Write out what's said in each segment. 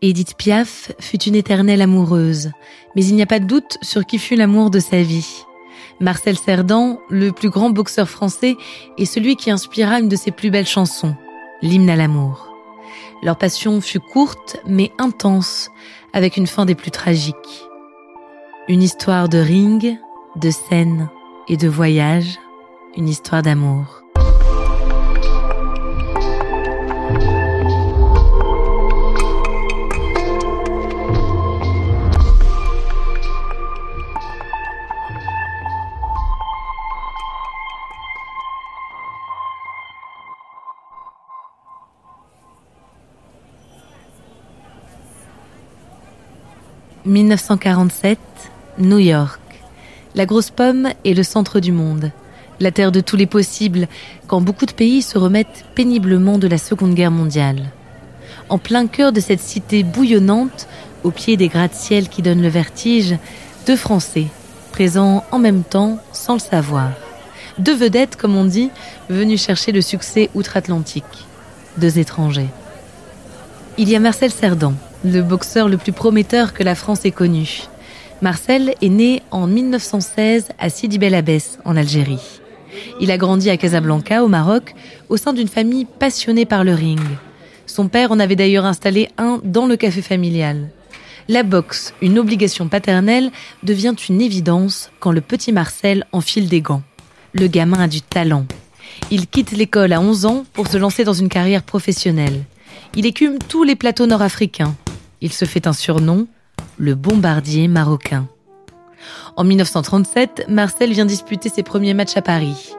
Edith Piaf fut une éternelle amoureuse, mais il n'y a pas de doute sur qui fut l'amour de sa vie. Marcel Cerdan, le plus grand boxeur français, est celui qui inspira une de ses plus belles chansons, l'hymne à l'amour. Leur passion fut courte mais intense, avec une fin des plus tragiques. Une histoire de ring, de scène et de voyage, une histoire d'amour. 1947, New York. La grosse pomme est le centre du monde, la terre de tous les possibles, quand beaucoup de pays se remettent péniblement de la Seconde Guerre mondiale. En plein cœur de cette cité bouillonnante, au pied des gratte-ciel qui donnent le vertige, deux Français, présents en même temps sans le savoir. Deux vedettes, comme on dit, venus chercher le succès outre-Atlantique. Deux étrangers. Il y a Marcel Cerdan, le boxeur le plus prometteur que la France ait connu. Marcel est né en 1916 à Sidi Bel Abbès, en Algérie. Il a grandi à Casablanca, au Maroc, au sein d'une famille passionnée par le ring. Son père en avait d'ailleurs installé un dans le café familial. La boxe, une obligation paternelle, devient une évidence quand le petit Marcel enfile des gants. Le gamin a du talent. Il quitte l'école à 11 ans pour se lancer dans une carrière professionnelle. Il écume tous les plateaux nord-africains, il se fait un surnom, le bombardier marocain. En 1937, Marcel vient disputer ses premiers matchs à Paris.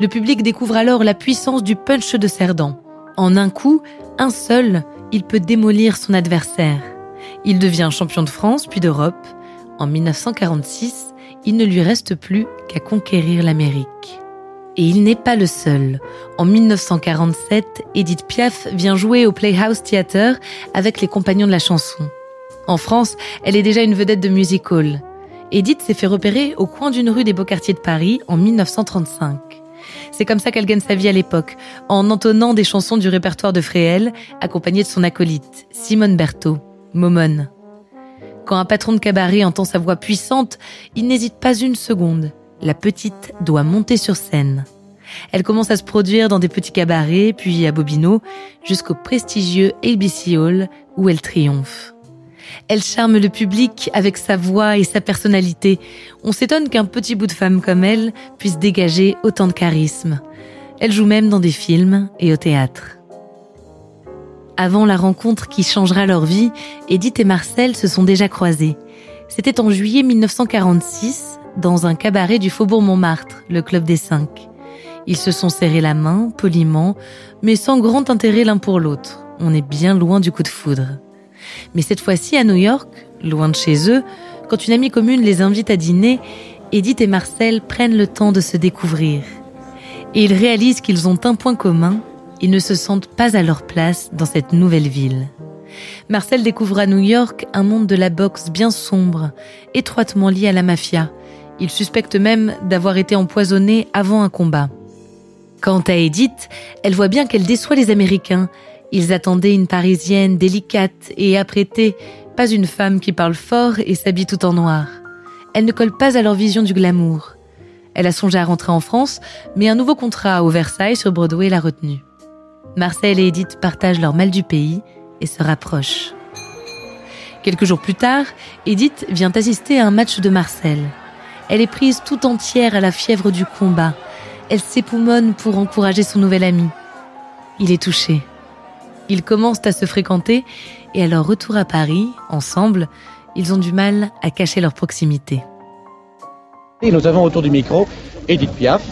Le public découvre alors la puissance du punch de Cerdan. En un coup, un seul, il peut démolir son adversaire. Il devient champion de France puis d'Europe. En 1946, il ne lui reste plus qu'à conquérir l'Amérique. Et il n'est pas le seul. En 1947, Edith Piaf vient jouer au Playhouse Theatre avec les compagnons de la chanson. En France, elle est déjà une vedette de music hall. Edith s'est fait repérer au coin d'une rue des beaux quartiers de Paris en 1935. C'est comme ça qu'elle gagne sa vie à l'époque, en entonnant des chansons du répertoire de Fréhel, accompagnée de son acolyte, Simone Berthaud, Momone. Quand un patron de cabaret entend sa voix puissante, il n'hésite pas une seconde la petite doit monter sur scène. Elle commence à se produire dans des petits cabarets, puis à Bobino, jusqu'au prestigieux ABC Hall où elle triomphe. Elle charme le public avec sa voix et sa personnalité. On s'étonne qu'un petit bout de femme comme elle puisse dégager autant de charisme. Elle joue même dans des films et au théâtre. Avant la rencontre qui changera leur vie, Edith et Marcel se sont déjà croisés. C'était en juillet 1946 dans un cabaret du Faubourg Montmartre, le Club des Cinq. Ils se sont serrés la main, poliment, mais sans grand intérêt l'un pour l'autre. On est bien loin du coup de foudre. Mais cette fois-ci, à New York, loin de chez eux, quand une amie commune les invite à dîner, Edith et Marcel prennent le temps de se découvrir. Et ils réalisent qu'ils ont un point commun, ils ne se sentent pas à leur place dans cette nouvelle ville. Marcel découvre à New York un monde de la boxe bien sombre, étroitement lié à la mafia, il suspecte même d'avoir été empoisonné avant un combat. Quant à Edith, elle voit bien qu'elle déçoit les Américains. Ils attendaient une Parisienne délicate et apprêtée, pas une femme qui parle fort et s'habille tout en noir. Elle ne colle pas à leur vision du glamour. Elle a songé à rentrer en France, mais un nouveau contrat au Versailles sur Broadway l'a retenue. Marcel et Edith partagent leur mal du pays et se rapprochent. Quelques jours plus tard, Edith vient assister à un match de Marcel. Elle est prise tout entière à la fièvre du combat. Elle s'époumonne pour encourager son nouvel ami. Il est touché. Ils commencent à se fréquenter et à leur retour à Paris, ensemble, ils ont du mal à cacher leur proximité. Et nous avons autour du micro Edith Piaf,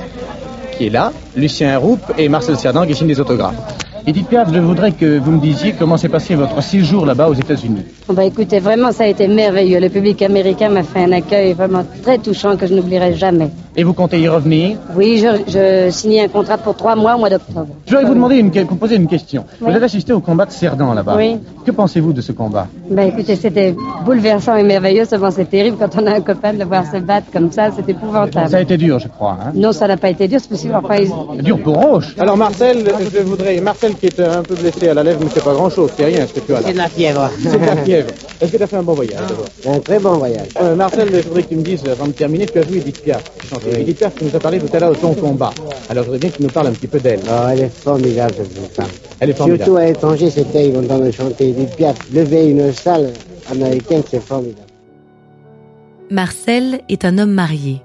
qui est là, Lucien Roupe et Marcel Cerdan qui signent des autographes. Edith Piaf, je voudrais que vous me disiez comment s'est passé votre séjour là-bas aux États-Unis. Bah écoutez, vraiment, ça a été merveilleux. Le public américain m'a fait un accueil vraiment très touchant que je n'oublierai jamais. Et vous comptez y revenir? Oui, je, je signais un contrat pour trois mois au mois d'octobre. Je voudrais vous demander une, vous poser une question. Oui. Vous avez assisté au combat de Cerdan là-bas. Oui. Que pensez-vous de ce combat? Bah écoutez, c'était bouleversant et merveilleux. Seulement, c'est terrible quand on a un copain de le voir se battre comme ça. C'est épouvantable. Ça a été dur, je crois. Hein Non, ça n'a pas été dur, c'est possible. Enfin, ils- dur pour Roche. Alors Marcel, je voudrais, Marcel qui est un peu blessé à la lèvre, mais c'est pas grand-chose, c'est rien ce que tu as là. C'est de la fièvre. C'est de la fièvre. Est-ce que tu as fait un bon voyage d'abord? Un très bon voyage. Euh, Marcel, je voudrais que tu me dises, avant de terminer, tu as vu Edith Piaf. chanter. Edith Piaf, tu nous as parlé tout à l'heure de ton combat. Alors je voudrais bien que tu nous parles un petit peu d'elle. Oh, elle est formidable, cette femme. Elle est formidable. Surtout à l'étranger, c'est terrible d'entendre chanter Edith Piaf. Lever une salle américaine, c'est formidable. Marcel est un homme marié.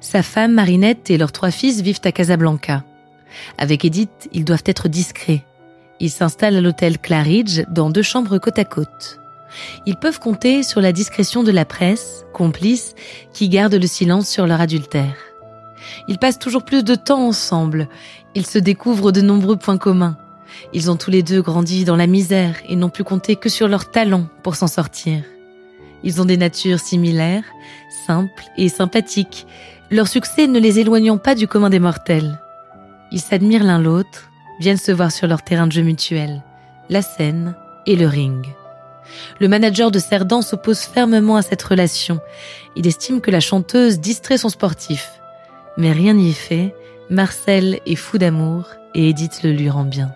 Sa femme Marinette et leurs trois fils vivent à Casablanca. Avec Edith, ils doivent être discrets. Ils s'installent à l'hôtel Claridge dans deux chambres côte à côte. Ils peuvent compter sur la discrétion de la presse, complice, qui garde le silence sur leur adultère. Ils passent toujours plus de temps ensemble. Ils se découvrent de nombreux points communs. Ils ont tous les deux grandi dans la misère et n'ont pu compter que sur leur talent pour s'en sortir. Ils ont des natures similaires, simples et sympathiques, leur succès ne les éloignant pas du commun des mortels. Ils s'admirent l'un l'autre, viennent se voir sur leur terrain de jeu mutuel, la scène et le ring. Le manager de Cerdan s'oppose fermement à cette relation. Il estime que la chanteuse distrait son sportif. Mais rien n'y fait, Marcel est fou d'amour et Edith le lui rend bien.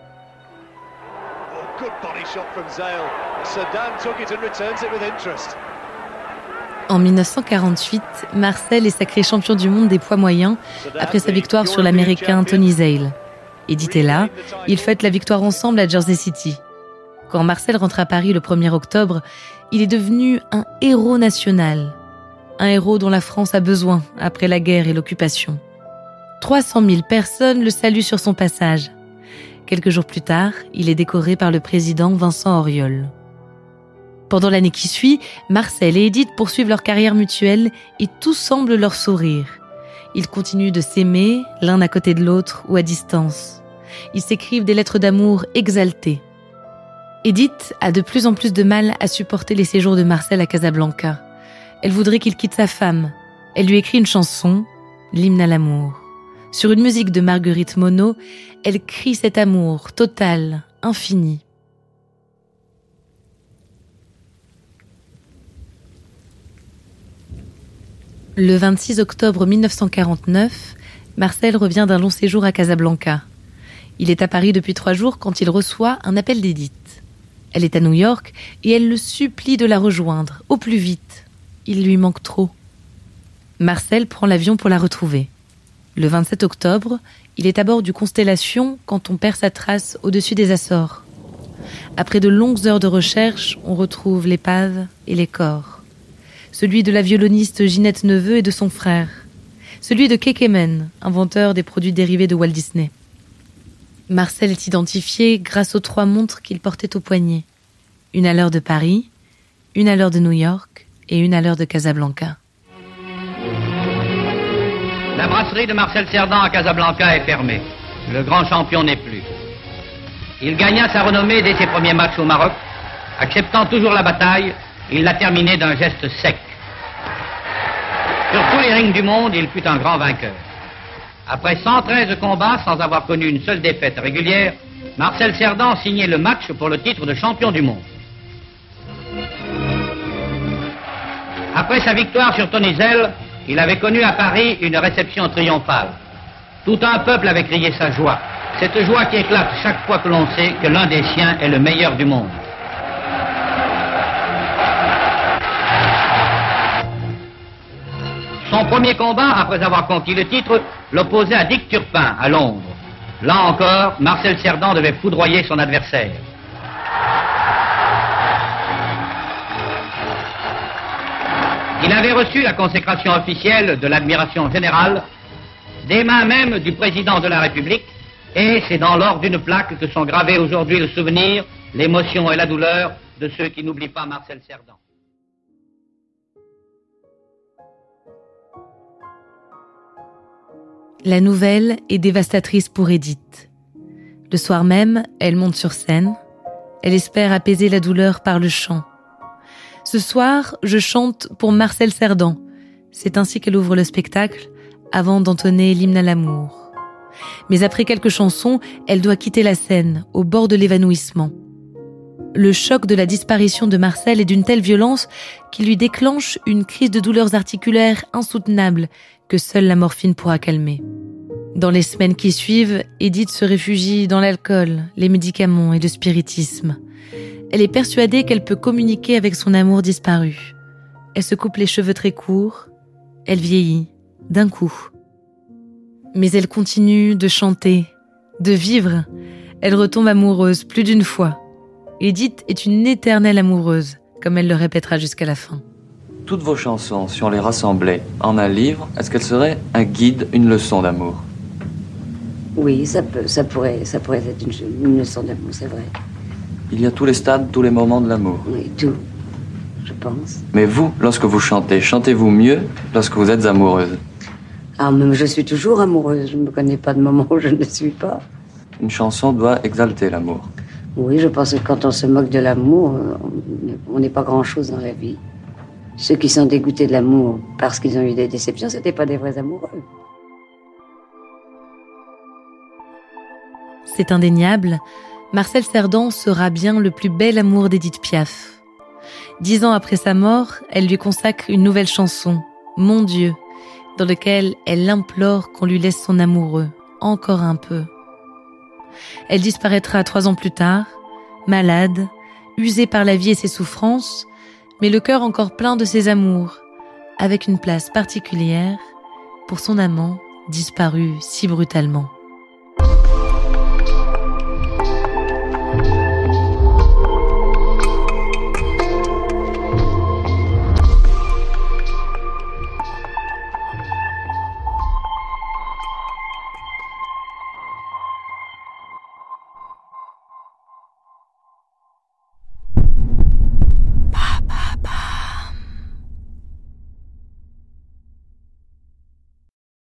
En 1948, Marcel est sacré champion du monde des poids moyens après sa victoire sur l'américain Tony Zale. Est là, ils fêtent la victoire ensemble à Jersey City. Quand Marcel rentre à Paris le 1er octobre, il est devenu un héros national. Un héros dont la France a besoin après la guerre et l'occupation. 300 000 personnes le saluent sur son passage. Quelques jours plus tard, il est décoré par le président Vincent Auriol. Pendant l'année qui suit, Marcel et Edith poursuivent leur carrière mutuelle et tout semble leur sourire. Ils continuent de s'aimer, l'un à côté de l'autre ou à distance. Ils s'écrivent des lettres d'amour exaltées. Edith a de plus en plus de mal à supporter les séjours de Marcel à Casablanca. Elle voudrait qu'il quitte sa femme. Elle lui écrit une chanson, l'hymne à l'amour. Sur une musique de Marguerite Monod, elle crie cet amour total, infini. Le 26 octobre 1949, Marcel revient d'un long séjour à Casablanca. Il est à Paris depuis trois jours quand il reçoit un appel d'Edith. Elle est à New York et elle le supplie de la rejoindre, au plus vite. Il lui manque trop. Marcel prend l'avion pour la retrouver. Le 27 octobre, il est à bord du Constellation quand on perd sa trace au-dessus des Açores. Après de longues heures de recherche, on retrouve l'épave et les corps. Celui de la violoniste Ginette Neveu et de son frère. Celui de Kekemen, inventeur des produits dérivés de Walt Disney. Marcel est identifié grâce aux trois montres qu'il portait au poignet. Une à l'heure de Paris, une à l'heure de New York et une à l'heure de Casablanca. La brasserie de Marcel Cerdan à Casablanca est fermée. Le grand champion n'est plus. Il gagna sa renommée dès ses premiers matchs au Maroc. Acceptant toujours la bataille, il l'a terminée d'un geste sec. Sur tous les rings du monde, il fut un grand vainqueur. Après 113 combats sans avoir connu une seule défaite régulière, Marcel Cerdan signait le match pour le titre de champion du monde. Après sa victoire sur Tony Zell, il avait connu à Paris une réception triomphale. Tout un peuple avait crié sa joie. Cette joie qui éclate chaque fois que l'on sait que l'un des siens est le meilleur du monde. Son premier combat, après avoir conquis le titre, l'opposait à Dick Turpin, à Londres. Là encore, Marcel Cerdan devait foudroyer son adversaire. Il avait reçu la consécration officielle de l'admiration générale des mains même du président de la République, et c'est dans l'ordre d'une plaque que sont gravés aujourd'hui le souvenir, l'émotion et la douleur de ceux qui n'oublient pas Marcel Cerdan. La nouvelle est dévastatrice pour Edith. Le soir même, elle monte sur scène. Elle espère apaiser la douleur par le chant. Ce soir, je chante pour Marcel Cerdan. C'est ainsi qu'elle ouvre le spectacle avant d'entonner l'hymne à l'amour. Mais après quelques chansons, elle doit quitter la scène, au bord de l'évanouissement. Le choc de la disparition de Marcel est d'une telle violence qu'il lui déclenche une crise de douleurs articulaires insoutenable que seule la morphine pourra calmer. Dans les semaines qui suivent, Edith se réfugie dans l'alcool, les médicaments et le spiritisme. Elle est persuadée qu'elle peut communiquer avec son amour disparu. Elle se coupe les cheveux très courts, elle vieillit, d'un coup. Mais elle continue de chanter, de vivre. Elle retombe amoureuse plus d'une fois. Edith est une éternelle amoureuse, comme elle le répétera jusqu'à la fin. Toutes vos chansons, si on les rassemblait en un livre, est-ce qu'elles seraient un guide, une leçon d'amour? Oui, ça, peut, ça, pourrait, ça pourrait être une, une leçon d'amour, c'est vrai. Il y a tous les stades, tous les moments de l'amour. Oui, tout, je pense. Mais vous, lorsque vous chantez, chantez-vous mieux lorsque vous êtes amoureuse? Ah, mais je suis toujours amoureuse. Je ne me connais pas de moment où je ne le suis pas. Une chanson doit exalter l'amour. Oui, je pense que quand on se moque de l'amour, on n'est pas grand-chose dans la vie. Ceux qui sont dégoûtés de l'amour parce qu'ils ont eu des déceptions, c'était pas des vrais amoureux. C'est indéniable, Marcel Cerdan sera bien le plus bel amour d'Edith Piaf. Dix ans après sa mort, elle lui consacre une nouvelle chanson, Mon Dieu, dans laquelle elle implore qu'on lui laisse son amoureux, encore un peu. Elle disparaîtra trois ans plus tard, malade, usée par la vie et ses souffrances, mais le cœur encore plein de ses amours, avec une place particulière pour son amant disparu si brutalement.